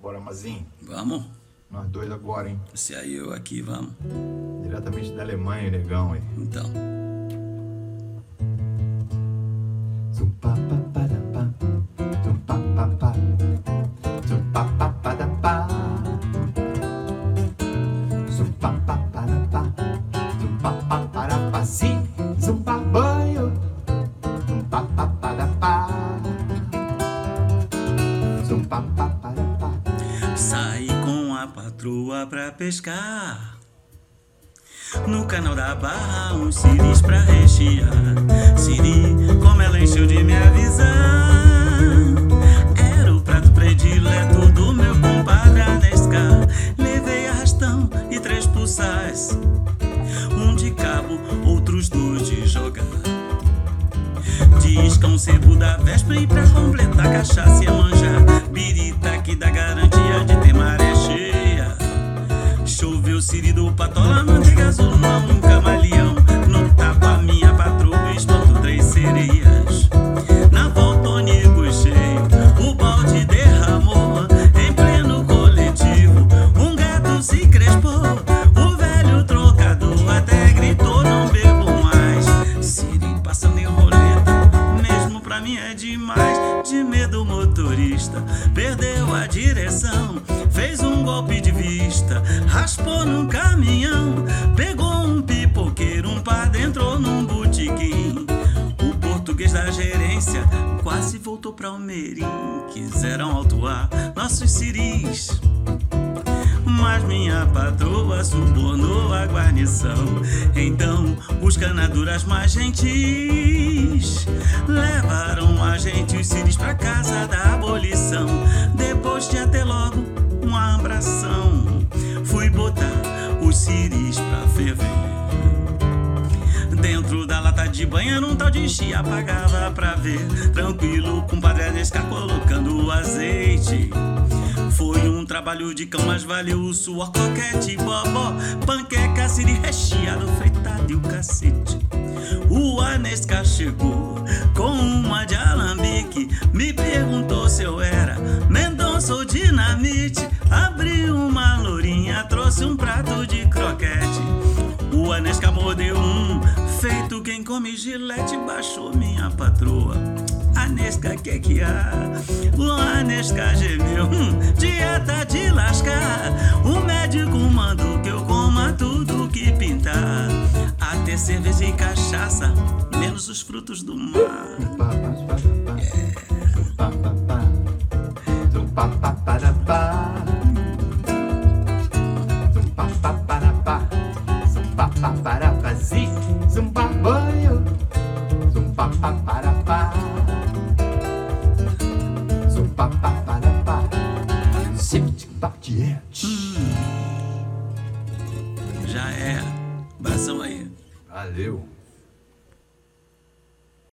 Bora, Mazinho. Vamos? Nós dois agora, hein? Você aí, eu aqui, vamos. Diretamente da Alemanha, negão, hein? Então. Patroa pra pescar. No canal da Barra, uns siris pra rechear. Siri, como ela encheu de me avisar. Era o prato predileto do meu compadre Anescar. Levei arrastão e três pulsais. Um de cabo, outros dois de jogar. Disca um sebo da véspera e pra completar cachaça e manjar. Choveu siri do patola, manteiga azul, um camaleão. No tapa, minha patroa, espanto três sereias. Na volta, o nego cheio, o balde derramou. Em pleno coletivo, um gato se crespou. O velho trocador até gritou: Não bebo mais. Siri passando em roleta, mesmo pra mim é demais. De medo, motorista perdeu a direção. Fez um golpe de vista, raspou num caminhão. Pegou um pipoqueiro, um padre entrou num botequim. O português da gerência quase voltou pra Almerim. Quiseram autuar nossos ciris. Mas minha patroa subornou a guarnição. Então, os canaduras mais gentis levaram a gente os ciris pra casa da abolição. Uma abração, fui botar os ciris pra ferver. Dentro da lata de banho um tal de chia apagava pra ver. Tranquilo, com padre Anescar colocando o azeite. Foi um trabalho de cão, mas valeu o suor, coquete, bobó, panqueca, siri recheado, fritado e o cacete. O Anescar chegou com uma de alambique, me perguntou se eu era Mendonça ou dinamite. Abri uma lourinha, trouxe um prato de croquete. O Anesca mordeu um, feito quem come gilete, baixou minha patroa. Anesca, que que há? O Anesca gemeu, hum, dieta de lascar. O médico mandou que eu coma tudo que pintar. Até cerveja e cachaça, menos os frutos do mar. Pa, Já é. Abração aí. Valeu.